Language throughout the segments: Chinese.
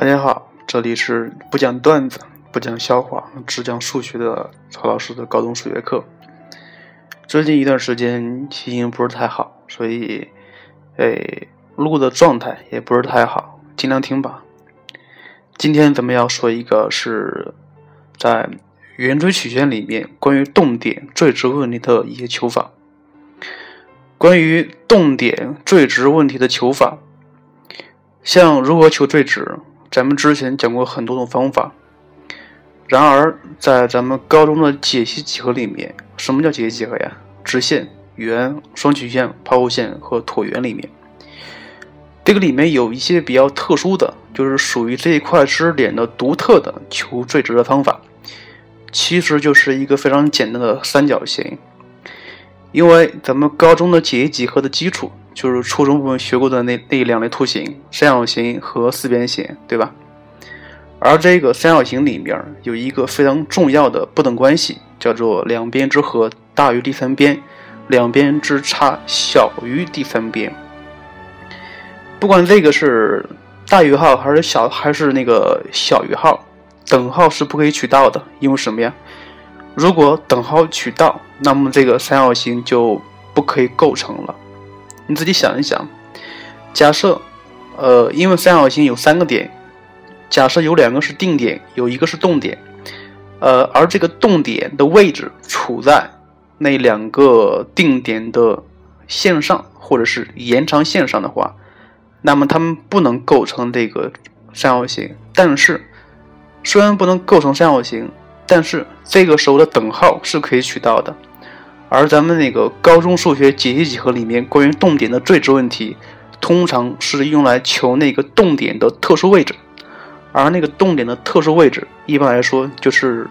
大家好，这里是不讲段子、不讲笑话，只讲数学的曹老师的高中数学课。最近一段时间心情不是太好，所以，哎，录的状态也不是太好，尽量听吧。今天咱们要说一个是在圆锥曲线里面关于动点坠直问题的一些求法。关于动点坠直问题的求法，像如何求坠直？咱们之前讲过很多种方法，然而在咱们高中的解析几何里面，什么叫解析几何呀？直线、圆、双曲线、抛物线和椭圆里面，这个里面有一些比较特殊的，就是属于这一块知识点的独特的求最值的方法，其实就是一个非常简单的三角形。因为咱们高中的解析几何的基础。就是初中部分学过的那那两类图形，三角形和四边形，对吧？而这个三角形里面有一个非常重要的不等关系，叫做两边之和大于第三边，两边之差小于第三边。不管这个是大于号还是小还是那个小于号，等号是不可以取到的，因为什么呀？如果等号取到，那么这个三角形就不可以构成了。你自己想一想，假设，呃，因为三角形有三个点，假设有两个是定点，有一个是动点，呃，而这个动点的位置处在那两个定点的线上，或者是延长线上的话，那么它们不能构成这个三角形。但是，虽然不能构成三角形，但是这个时候的等号是可以取到的。而咱们那个高中数学解析几何里面关于动点的最值问题，通常是用来求那个动点的特殊位置，而那个动点的特殊位置，一般来说就是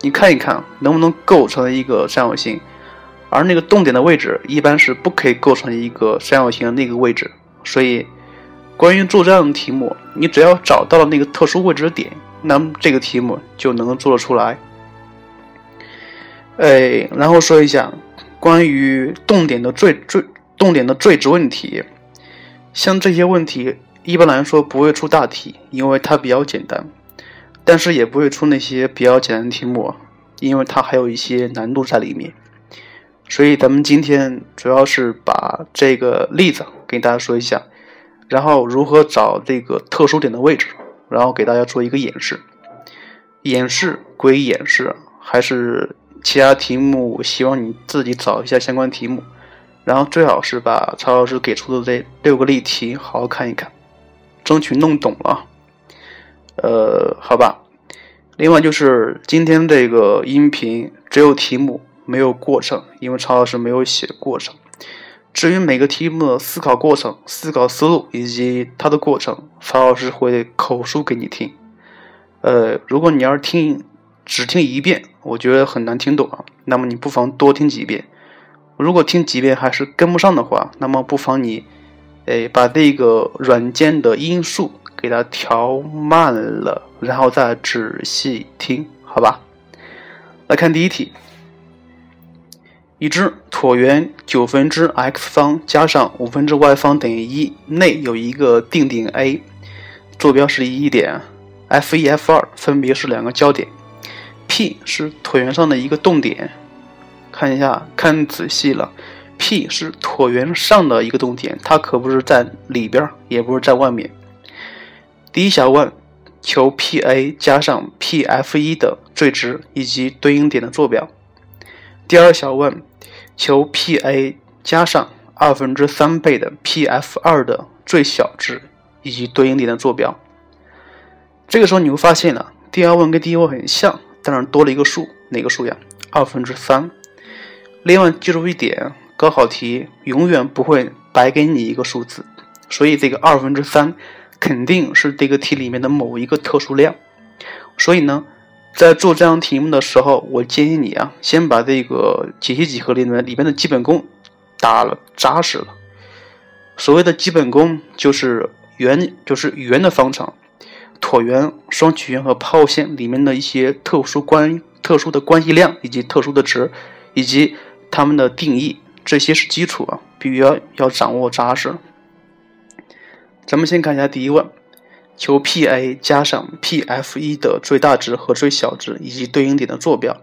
你看一看能不能构成一个三角形，而那个动点的位置一般是不可以构成一个三角形的那个位置。所以，关于做这样的题目，你只要找到了那个特殊位置的点，那么这个题目就能够做得出来。哎，然后说一下关于动点的坠坠动点的坠值问题，像这些问题一般来说不会出大题，因为它比较简单，但是也不会出那些比较简单的题目，因为它还有一些难度在里面。所以咱们今天主要是把这个例子给大家说一下，然后如何找这个特殊点的位置，然后给大家做一个演示。演示归演示，还是。其他题目，希望你自己找一下相关题目，然后最好是把曹老师给出的这六个例题好好看一看，争取弄懂了。呃，好吧。另外就是今天这个音频只有题目没有过程，因为曹老师没有写过程。至于每个题目的思考过程、思考思路以及它的过程，曹老师会口述给你听。呃，如果你要是听。只听一遍，我觉得很难听懂啊。那么你不妨多听几遍。如果听几遍还是跟不上的话，那么不妨你，哎，把这个软件的音速给它调慢了，然后再仔细听，好吧？来看第一题：已知椭圆九分之 x 方加上五分之 y 方等于一，内有一个定点 A，坐标是一点，F 一、F 二分别是两个焦点。P 是椭圆上的一个动点，看一下，看仔细了，P 是椭圆上的一个动点，它可不是在里边，也不是在外面。第一小问，求 PA 加上 PF 一的最值以及对应点的坐标。第二小问，求 PA 加上二分之三倍的 PF 二的最小值以及对应点的坐标。这个时候你会发现呢，第二问跟第一问很像。当然多了一个数，哪个数呀？二分之三。另外记住一点，高考题永远不会白给你一个数字，所以这个二分之三肯定是这个题里面的某一个特殊量。所以呢，在做这样题目的时候，我建议你啊，先把这个解析几何里面里面的基本功打了扎实了。所谓的基本功就是圆，就是圆的方程。椭圆、双曲线和抛物线里面的一些特殊关、特殊的关系量以及特殊的值，以及它们的定义，这些是基础啊，必须要要掌握扎实。咱们先看一下第一问，求 P_a 加上 P_f_1 的最大值和最小值以及对应点的坐标。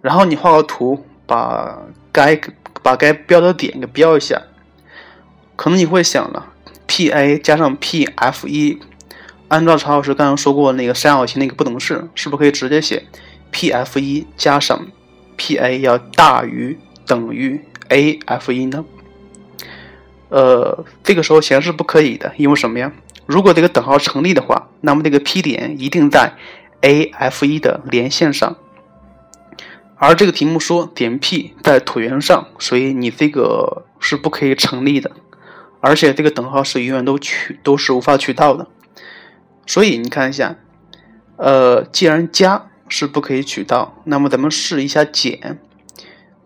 然后你画个图，把该把该标的点给标一下。可能你会想了，P_a 加上 P_f_1，按照曹老师刚刚说过那个三角形那个不等式，是不是可以直接写 P_f_1 加上 P_a 要大于等于 A_f_1 呢？呃，这个时候显然是不可以的，因为什么呀？如果这个等号成立的话，那么这个 P 点一定在 A_f_1 的连线上，而这个题目说点 P 在椭圆上，所以你这个是不可以成立的，而且这个等号是永远都取都是无法取到的。所以你看一下，呃，既然加是不可以取到，那么咱们试一下减。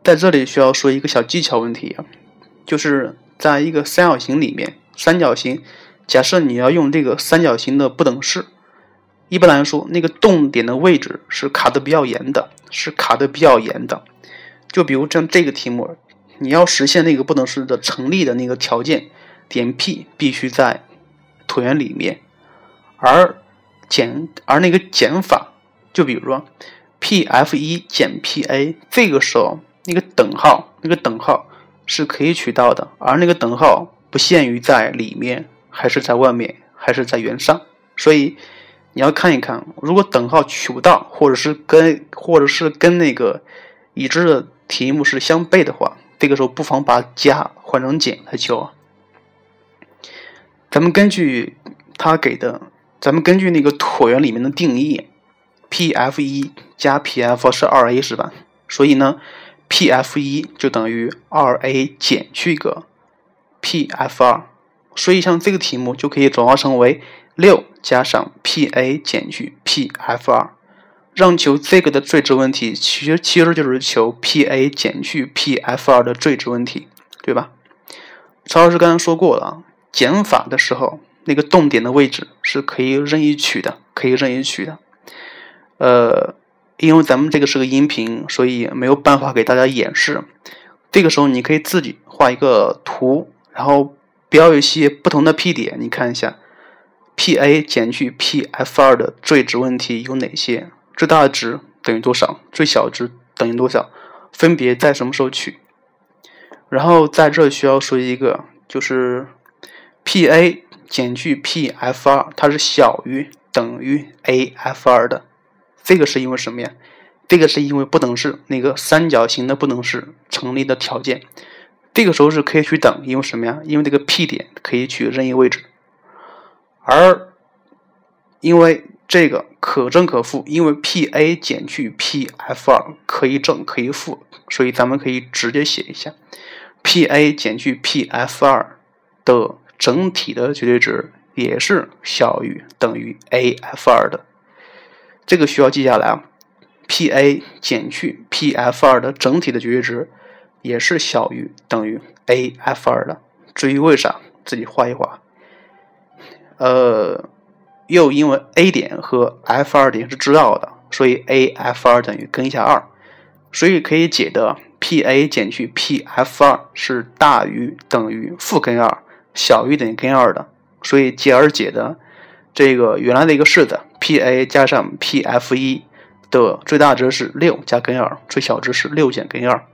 在这里需要说一个小技巧问题啊，就是。在一个三角形里面，三角形，假设你要用这个三角形的不等式，一般来说，那个动点的位置是卡的比较严的，是卡的比较严的。就比如像这个题目，你要实现那个不等式的成立的那个条件，点 P 必须在椭圆里面，而减而那个减法，就比如说 P_f_1 减 P_a，这个时候那个等号，那个等号。是可以取到的，而那个等号不限于在里面，还是在外面，还是在圆上，所以你要看一看，如果等号取不到，或者是跟或者是跟那个已知的题目是相悖的话，这个时候不妨把加换成减来求。咱们根据他给的，咱们根据那个椭圆里面的定义，P_f_1 加 P_f 是二 a 是吧？所以呢？P_f 一就等于二 a 减去一个 P_f 二，所以像这个题目就可以转化成为六加上 P_a 减去 P_f 二，让求这个的最值问题，其实其实就是求 P_a 减去 P_f 二的最值问题，对吧？曹老师刚刚说过了，减法的时候那个动点的位置是可以任意取的，可以任意取的，呃。因为咱们这个是个音频，所以没有办法给大家演示。这个时候，你可以自己画一个图，然后标一些不同的 P 点。你看一下，P_a 减去 P_f_2 的最值问题有哪些？最大值等于多少？最小值等于多少？分别在什么时候取？然后在这需要说一个，就是 P_a 减去 P_f_2，它是小于等于 A_f_2 的。这个是因为什么呀？这个是因为不等式那个三角形的不等式成立的条件。这个时候是可以取等，因为什么呀？因为这个 P 点可以取任意位置，而因为这个可正可负，因为 P_a 减去 P_f_2 可以正可以负，所以咱们可以直接写一下 P_a 减去 P_f_2 的整体的绝对值也是小于等于 A_f_2 的。这个需要记下来啊，P_a 减去 P_f_2 的整体的绝对值也是小于等于 A_f_2 的。至于为啥，自己画一画。呃，又因为 A 点和 F2 点是知道的，所以 A_f_2 等于根下二，所以可以解得 P_a 减去 P_f_2 是大于等于负根二，小于等于根二的，所以解而解的。这个原来的一个式子，P_a 加上 P_f_1 的最大值是六加根二，最小值是六减根二。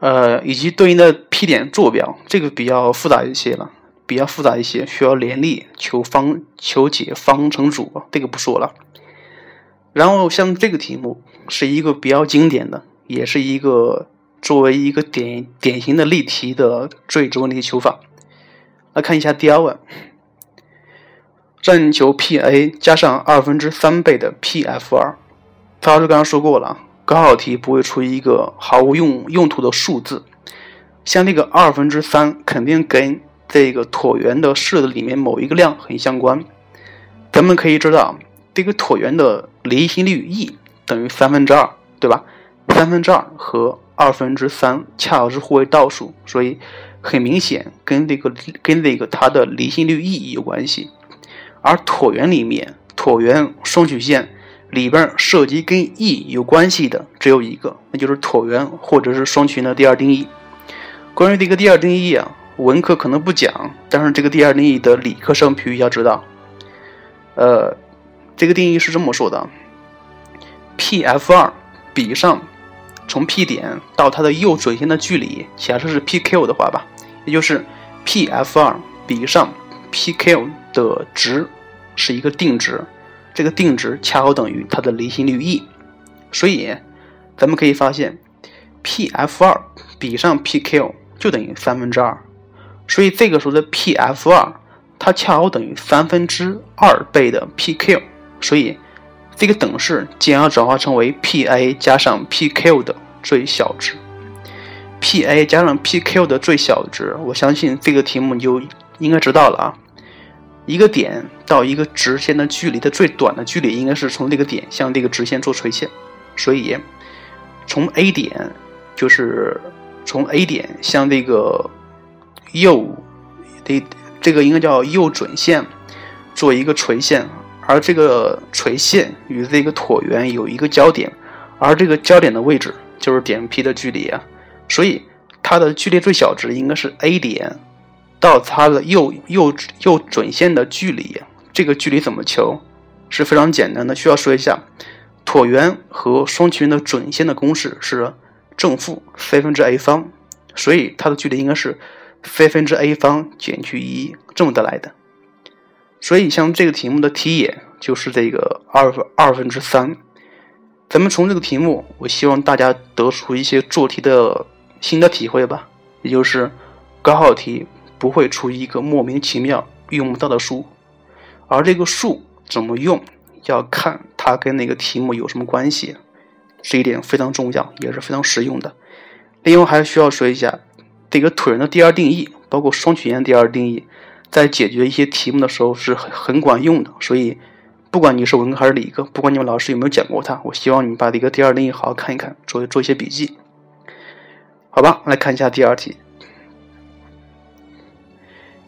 呃，以及对应的 P 点坐标，这个比较复杂一些了，比较复杂一些，需要联立求方求解方程组，这个不说了。然后像这个题目是一个比较经典的，也是一个作为一个典典型的例题的最值问题求法。来看一下第二问。让你求 P_a 加上二分之三倍的 P_f_2。曹老师刚刚说过了，高考题不会出一个毫无用用途的数字。像这个二分之三，肯定跟这个椭圆的式子里面某一个量很相关。咱们可以知道，这个椭圆的离心率 E 等于三分之二，对吧？三分之二和二分之三恰好是互为倒数，所以很明显跟这个跟这个它的离心率 E 有关系。而椭圆里面，椭圆双曲线里边涉及跟 E 有关系的只有一个，那就是椭圆或者是双曲线的第二定义。关于这个第二定义啊，文科可能不讲，但是这个第二定义的理科生必须要知道。呃，这个定义是这么说的：P F 二比上从 P 点到它的右准线的距离，假设是 P Q 的话吧，也就是 P F 二比上 P Q 的值是一个定值，这个定值恰好等于它的离心率 E，所以咱们可以发现。P F 二比上 P Q 就等于三分之二，所以这个时候的 P F 二它恰好等于三分之二倍的 P Q，所以这个等式将要转化成为 P A 加上 P Q 的最小值。P A 加上 P Q 的最小值，我相信这个题目你就应该知道了啊。一个点到一个直线的距离的最短的距离，应该是从这个点向这个直线做垂线，所以从 A 点。就是从 A 点向这个右的这个应该叫右准线做一个垂线，而这个垂线与这个椭圆有一个交点，而这个交点的位置就是点 P 的距离啊，所以它的距离最小值应该是 A 点到它的右右右准线的距离。这个距离怎么求？是非常简单的，需要说一下椭圆和双曲线的准线的公式是。正负 c 分之 a 方，所以它的距离应该是 c 分之 a 方减去一这么得来的。所以像这个题目的题眼就是这个二分二分之三。咱们从这个题目，我希望大家得出一些做题的新的体会吧，也就是高考题不会出一个莫名其妙用不到的数，而这个数怎么用，要看它跟那个题目有什么关系。这一点非常重要，也是非常实用的。另外，还需要说一下这个椭圆的第二定义，包括双曲线第二定义，在解决一些题目的时候是很很管用的。所以，不管你是文科还是理科，不管你们老师有没有讲过它，我希望你把这个第二定义好好看一看，做做一些笔记。好吧，来看一下第二题。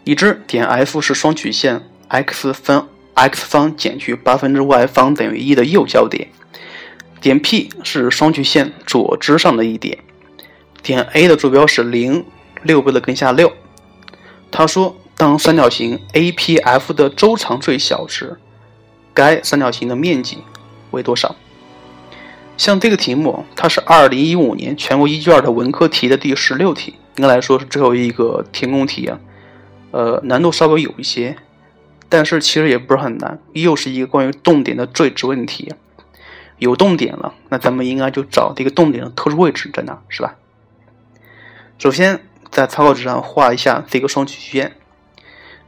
已知点 F 是双曲线 x 分 x 方减去八分之 y 方等于一的右交点。点 P 是双曲线左支上的一点，点 A 的坐标是零六倍的根下六。他说，当三角形 APF 的周长最小时，该三角形的面积为多少？像这个题目，它是二零一五年全国一卷的文科题的第十六题，应该来说是最后一个填空题啊。呃，难度稍微有一些，但是其实也不是很难，又是一个关于动点的最值问题。有动点了，那咱们应该就找这个动点的特殊位置在哪，是吧？首先在草稿纸上画一下这个双曲线，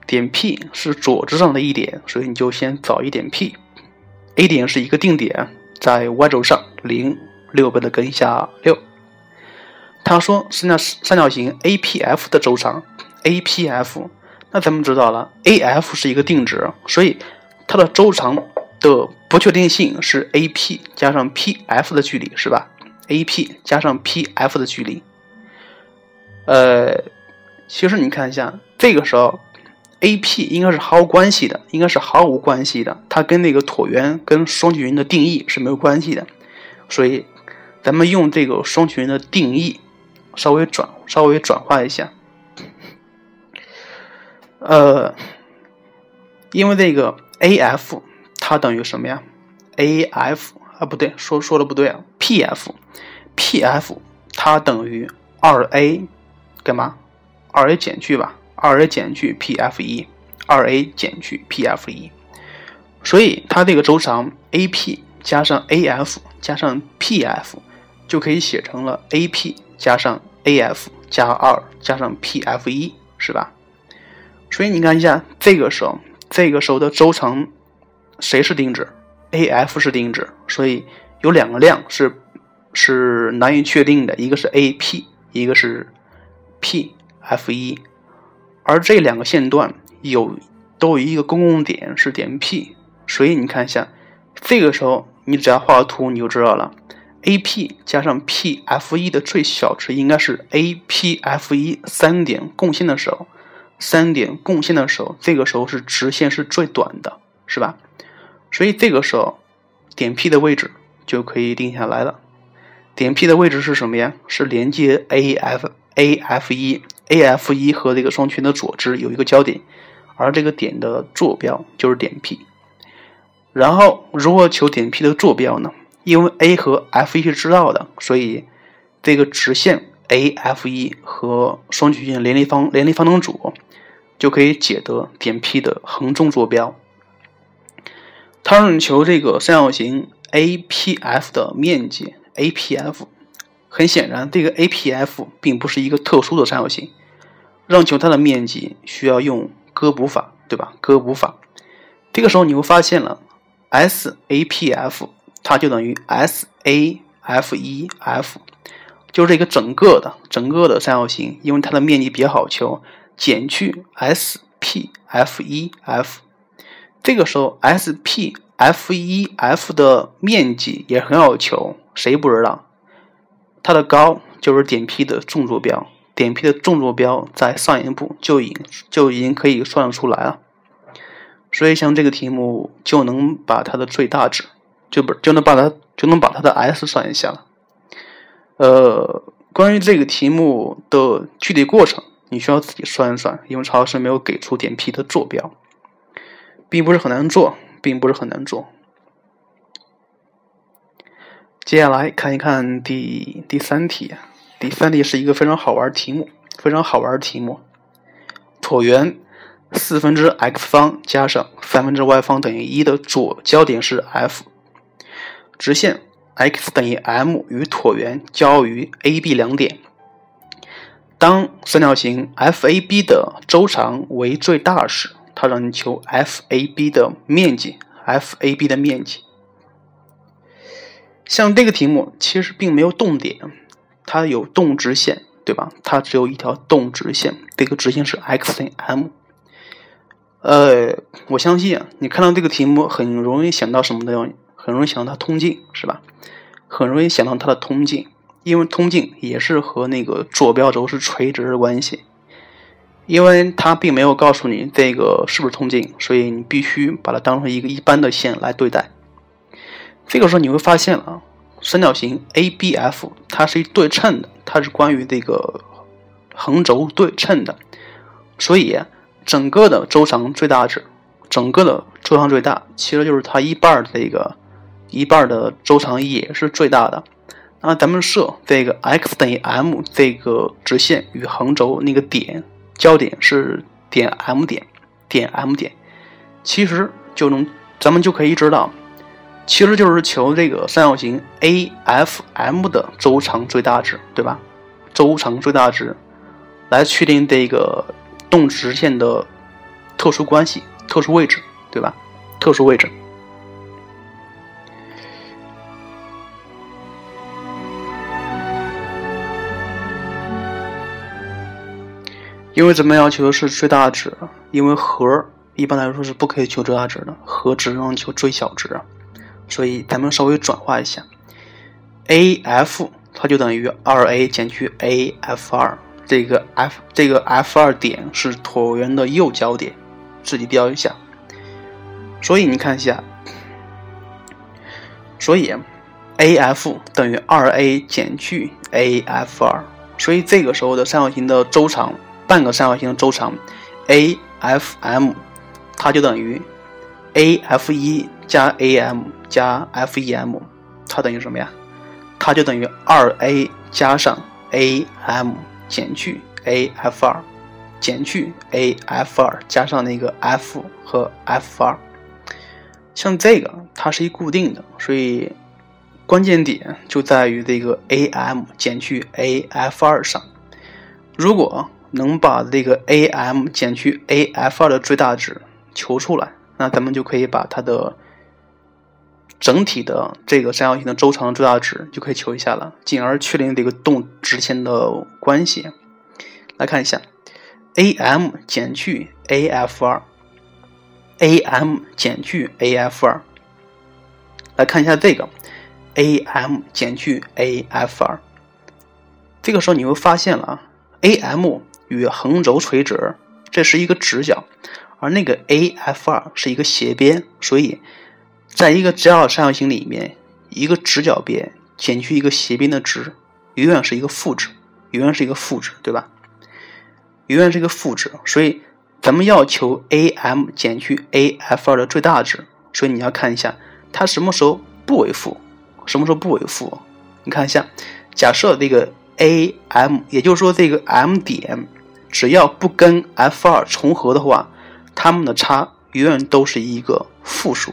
点 P 是左支上的一点，所以你就先找一点 P。A 点是一个定点，在 Y 轴上零六倍的根下六。他说三角三角形 APF 的周长 APF，那咱们知道了 AF 是一个定值，所以它的周长。的不确定性是 AP 加上 PF 的距离，是吧？AP 加上 PF 的距离，呃，其实你看一下，这个时候 AP 应该是毫无关系的，应该是毫无关系的，它跟那个椭圆跟双曲线的定义是没有关系的，所以咱们用这个双曲线的定义稍微转稍微转化一下，呃，因为这个 AF。它等于什么呀？A F 啊，不对，说说的不对啊。P F，P F 它等于二 A 干嘛？二 A 减去吧，二 A 减去 P F 一，二 A 减去 P F 一。所以它这个周长 A P 加上 A F 加上 P F 就可以写成了 A P 加上 A F 加二加上 P F 一，是吧？所以你看一下，这个时候，这个时候的周长。谁是定值？AF 是定值，所以有两个量是是难以确定的，一个是 AP，一个是 PF 一，而这两个线段有都有一个公共点是点 P，所以你看一下，这个时候你只要画个图你就知道了，AP 加上 PF 一的最小值应该是 APF 一三点共线的时候，三点共线的时候，这个时候是直线是最短的，是吧？所以这个时候，点 P 的位置就可以定下来了。点 P 的位置是什么呀？是连接 AF、AF 一、AF 一和这个双曲线的左支有一个交点，而这个点的坐标就是点 P。然后如何求点 P 的坐标呢？因为 A 和 F 一是知道的，所以这个直线 AF 一和双曲线联立方联立方程组就可以解得点 P 的横纵坐标。它让你求这个三角形 APF 的面积 APF。很显然，这个 APF 并不是一个特殊的三角形，让求它的面积需要用割补法，对吧？割补法，这个时候你会发现了，SAPF 它就等于 SAF1F，就是一个整个的整个的三角形，因为它的面积比较好求，减去 SPF1F，这个时候 SPF1F 的面积也很好求，谁不知道？它的高就是点 P 的纵坐标，点 P 的纵坐标在上一步就已就已经可以算出来了，所以像这个题目就能把它的最大值就不就能把它就能把它的 S 算一下了。呃，关于这个题目的具体过程，你需要自己算一算，因为曹老师没有给出点 P 的坐标，并不是很难做，并不是很难做。接下来看一看第第三题，第三题是一个非常好玩题目，非常好玩题目。椭圆四分之 x 方加上三分之 y 方等于一的左交点是 F，直线 x 等于 m 与椭圆交于 A、B 两点。当三角形 FAB 的周长为最大时，它让你求 FAB 的面积，FAB 的面积。像这个题目其实并没有动点，它有动直线，对吧？它只有一条动直线，这个直线是 x 等于 m。呃，我相信啊，你看到这个题目很容易想到什么的？很容易想到它通径，是吧？很容易想到它的通径，因为通径也是和那个坐标轴是垂直的关系。因为它并没有告诉你这个是不是通径，所以你必须把它当成一个一般的线来对待。这个时候你会发现了，三角形 ABF 它是一对称的，它是关于这个横轴对称的，所以整个的周长最大值，整个的周长最大，其实就是它一半的这个一半的周长也是最大的。那咱们设这个 x 等于 m 这个直线与横轴那个点交点是点 M 点，点 M 点，其实就能咱们就可以知道。其实就是求这个三角形 AFM 的周长最大值，对吧？周长最大值来确定这个动直线的特殊关系、特殊位置，对吧？特殊位置。因为咱们要求的是最大值，因为和一般来说是不可以求最大值的，和只能求最小值。所以咱们稍微转化一下，AF 它就等于二 A 减去 AF 二，这个 F 这个 F 二点是椭圆的右交点，自己标一下。所以你看一下，所以 AF 等于二 A 减去 AF 二，所以这个时候的三角形的周长，半个三角形的周长 AFM，它就等于 AF 一加 AM。加 FEM，它等于什么呀？它就等于二 A 加上 AM 减去 AF 二，减去 AF 二加上那个 F 和 F 二。像这个它是一固定的，所以关键点就在于这个 AM 减去 AF 二上。如果能把这个 AM 减去 AF 二的最大值求出来，那咱们就可以把它的。整体的这个三角形的周长的最大值就可以求一下了，进而确定这个动直线的关系。来看一下，AM 减去 AF 二，AM 减去 AF 二。来看一下这个，AM 减去 AF 二。这个时候你会发现了啊，AM 与横轴垂直，这是一个直角，而那个 AF 二是一个斜边，所以。在一个直角三角形里面，一个直角边减去一个斜边的值，永远是一个负值，永远是一个负值，对吧？永远是一个负值，所以咱们要求 a_m 减去 a_f_2 的最大值，所以你要看一下它什么时候不为负，什么时候不为负。你看一下，假设这个 a_m，也就是说这个 m 点只要不跟 f_2 重合的话，它们的差永远都是一个负数。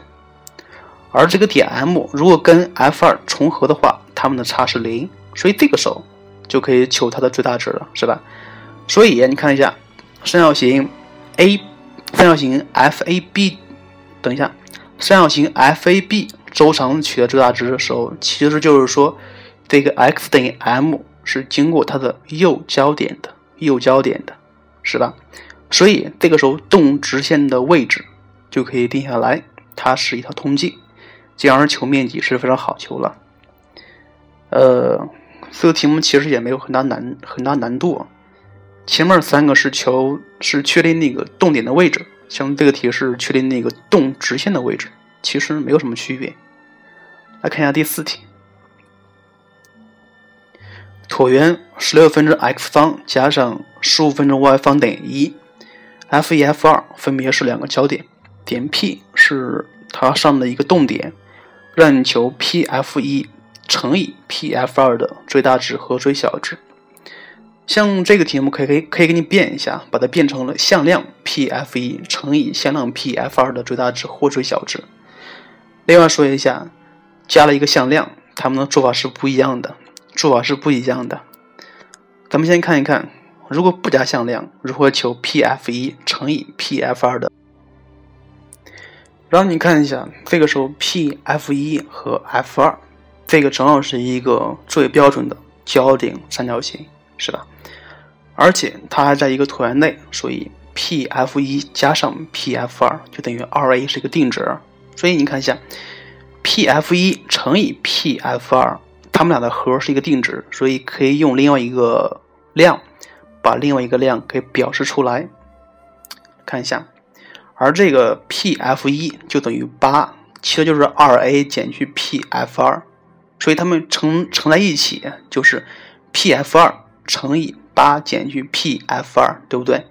而这个点 M 如果跟 f2 重合的话，它们的差是零，所以这个时候就可以求它的最大值了，是吧？所以你看一下三角形 A，三角形 FAB，等一下，三角形 FAB 周长取得最大值的时候，其实就是说这个 x 等于 m 是经过它的右交点的，右交点的，是吧？所以这个时候动直线的位置就可以定下来，它是一条通径。进而求面积是非常好求了，呃，这个题目其实也没有很大难很大难度，前面三个是求是确定那个动点的位置，像这个题是确定那个动直线的位置，其实没有什么区别。来看一下第四题，椭圆十六分之 x 方加上十五分之 y 方等于一，f 一 f 二分别是两个交点，点 P 是它上的一个动点。让你求 P_F 一乘以 P_F 二的最大值和最小值。像这个题目可以可以可以给你变一下，把它变成了向量 P_F 一乘以向量 P_F 二的最大值或最小值。另外说一下，加了一个向量，它们的做法是不一样的，做法是不一样的。咱们先看一看，如果不加向量，如何求 P_F 一乘以 P_F 二的？然后你看一下，这个时候 P F 一和 F 二，这个正好是一个最标准的交顶三角形，是吧？而且它还在一个椭圆内，所以 P F 一加上 P F 二就等于二 A 是一个定值。所以你看一下，P F 一乘以 P F 二，它们俩的和是一个定值，所以可以用另外一个量把另外一个量给表示出来。看一下。而这个 P F 一就等于八，其实就是二 A 减去 P F 二，所以它们乘乘在一起就是 P F 二乘以八减去 P F 二，对不对？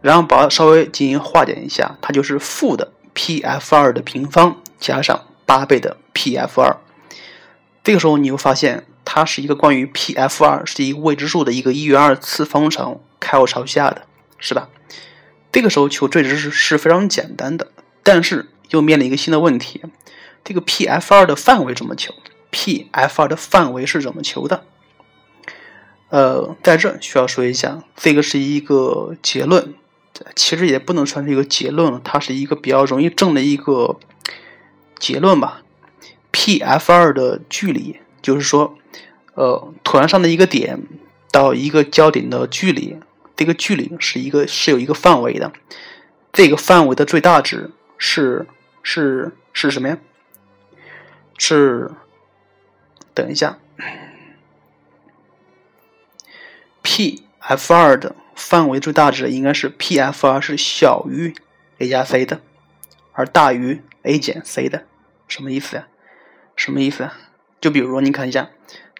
然后把它稍微进行化简一下，它就是负的 P F 二的平方加上八倍的 P F 二。这个时候你会发现，它是一个关于 P F 二是一个未知数的一个一元二次方程开口朝下的，是吧？这个时候求最值是是非常简单的，但是又面临一个新的问题：这个 P F 二的范围怎么求？P F 二的范围是怎么求的？呃，在这需要说一下，这个是一个结论，其实也不能算是一个结论，它是一个比较容易证的一个结论吧。P F 二的距离，就是说，呃，椭圆上的一个点到一个焦点的距离。这个距离是一个是有一个范围的，这个范围的最大值是是是什么呀？是等一下，P F 二的范围最大值应该是 P F 二是小于 a 加 c 的，而大于 a 减 c 的，什么意思呀？什么意思啊？就比如说你看一下，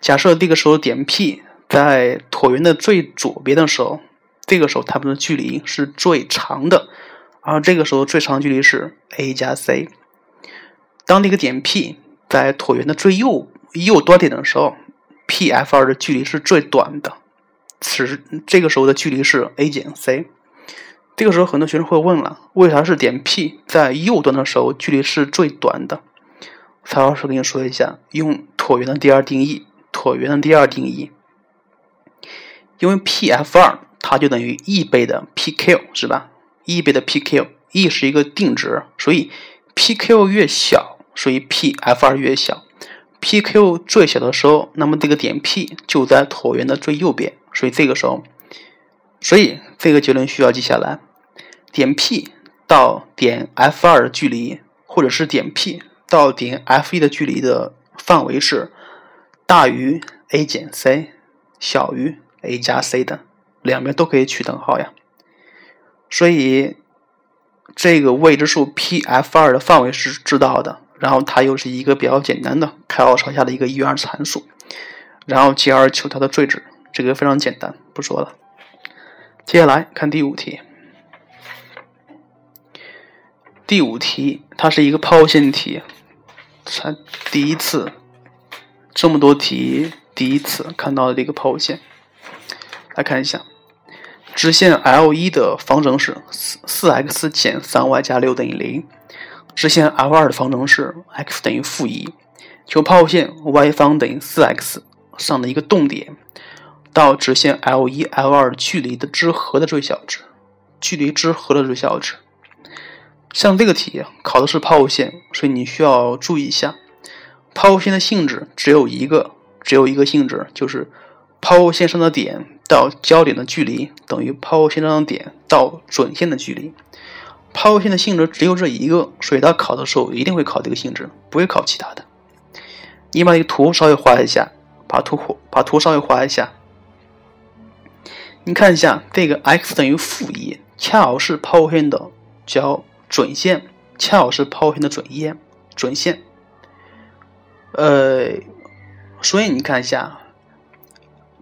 假设这个时候点 P 在椭圆的最左边的时候。这个时候，它们的距离是最长的，而这个时候最长距离是 a 加 c。当这个点 P 在椭圆的最右右端点的时候，P F 二的距离是最短的，此时这个时候的距离是 a 减 c。这个时候，很多学生会问了：为啥是点 P 在右端的时候距离是最短的？曹老师跟你说一下，用椭圆的第二定义，椭圆的第二定义，因为 P F 二。它就等于 e 倍的 pq 是吧？e 倍的 pq，e 是一个定值，所以 pq 越小，所以 pf 二越小。pq 最小的时候，那么这个点 P 就在椭圆的最右边，所以这个时候，所以这个结论需要记下来：点 P 到点 f 二的距离，或者是点 P 到点 f 一的距离的范围是大于 a 减 c，小于 a 加 c 的。两边都可以取等号呀，所以这个未知数 P F 二的范围是知道的，然后它又是一个比较简单的开奥朝下的一个一元二次函数，然后进而求它的最值，这个非常简单，不说了。接下来看第五题。第五题，它是一个抛物线题，才第一次这么多题，第一次看到的这个抛物线。来看一下，直线 L 一的方程是四四 x 减三 y 加六等于零，直线 L 二的方程是 x 等于负一，求抛物线 y 方等于四 x 上的一个动点。到直线 L 一 L 二距离的之和的最小值，距离之和的最小值。像这个题考的是抛物线，所以你需要注意一下，抛物线的性质只有一个，只有一个性质，就是抛物线上的点到焦点的距离等于抛物线上的点到准线的距离。抛物线的性质只有这一个，所以它考的时候一定会考这个性质，不会考其他的。你把这个图稍微画一下，把图把图稍微画一下，你看一下这个 x 等于负一，恰好是抛物线的交。准线恰好是抛物线的准线，准线。呃，所以你看一下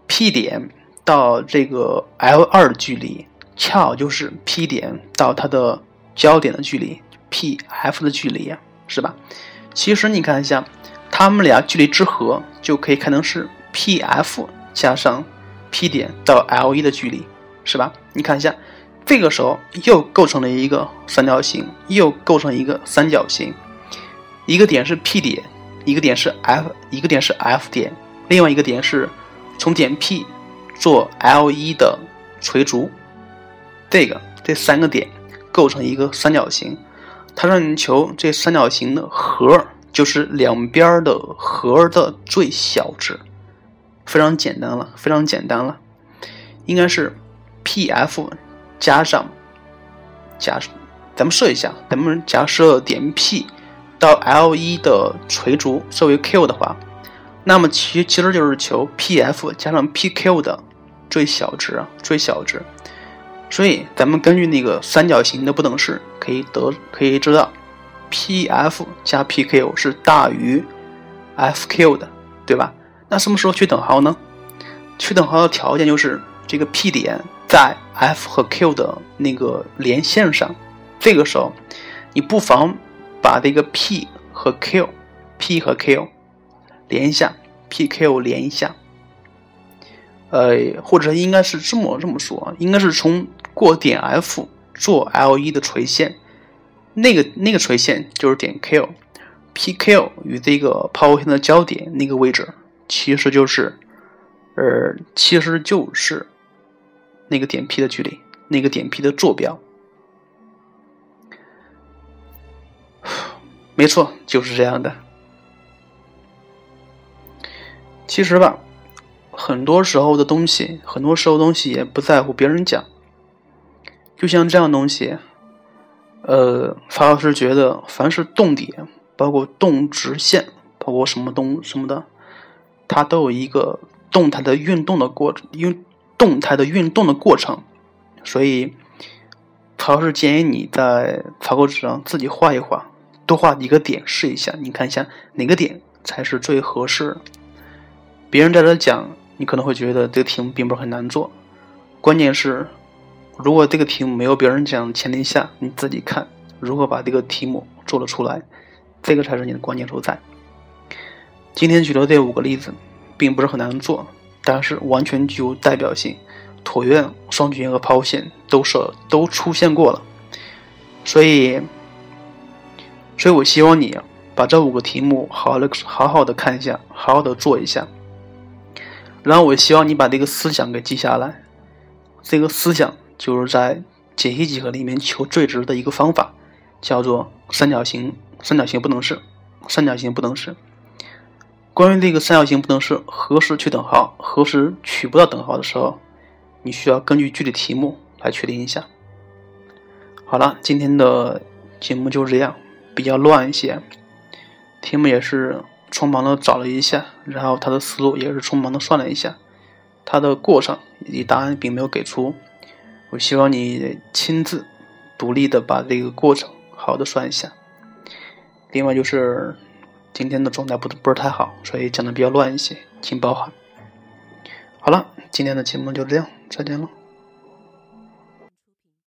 ，P 点到这个 L 二的距离，恰好就是 P 点到它的焦点的距离，P-F 的距离，是吧？其实你看一下，它们俩距离之和，就可以看成是 P-F 加上 P 点到 L 一的距离，是吧？你看一下。这个时候又构成了一个三角形，又构成一个三角形。一个点是 P 点，一个点是 F，一个点是 F 点，另外一个点是从点 P 做 L 一的垂足。这个这三个点构成一个三角形，它让你求这三角形的和，就是两边的和的最小值。非常简单了，非常简单了，应该是 PF。加上，假咱们设一下，咱们假设点 P 到 L 一的垂足设为 Q 的话，那么其其实就是求 PF 加上 PQ 的最小值啊，最小值。所以咱们根据那个三角形的不等式，可以得可以知道，PF 加 PQ 是大于 FQ 的，对吧？那什么时候取等号呢？取等号的条件就是这个 P 点。在 F 和 Q 的那个连线上，这个时候，你不妨把这个 P 和 Q，P 和 Q 连一下，PQ 连一下，呃，或者应该是这么这么说，应该是从过点 F 做 L 一的垂线，那个那个垂线就是点 Q，PQ 与这个抛物线的交点那个位置，其实就是，呃，其实就是。那个点 P 的距离，那个点 P 的坐标，没错，就是这样的。其实吧，很多时候的东西，很多时候东西也不在乎别人讲。就像这样东西，呃，曹老师觉得，凡是动点，包括动直线，包括什么东什么的，它都有一个动态的运动的过程，运。动态的运动的过程，所以曹老师建议你在草稿纸上自己画一画，多画几个点试一下，你看一下哪个点才是最合适。别人在这讲，你可能会觉得这个题目并不是很难做，关键是如果这个题目没有别人讲的前提下，你自己看如何把这个题目做了出来，这个才是你的关键所在。今天举的这五个例子，并不是很难做。但是完全具有代表性，椭圆、双曲线和抛物线都设都出现过了，所以，所以我希望你把这五个题目好好的好好的看一下，好好的做一下，然后我希望你把这个思想给记下来，这个思想就是在解析几何里面求最值的一个方法，叫做三角形三角形不等式，三角形不等式。关于这个三角形不等式何时取等号，何时取不到等号的时候，你需要根据具体题目来确定一下。好了，今天的节目就是这样，比较乱一些，题目也是匆忙的找了一下，然后他的思路也是匆忙的算了一下，他的过程以及答案并没有给出。我希望你亲自独立的把这个过程好好的算一下。另外就是。今天的状态不不是太好，所以讲的比较乱一些，请包涵。好了，今天的节目就这样，再见了。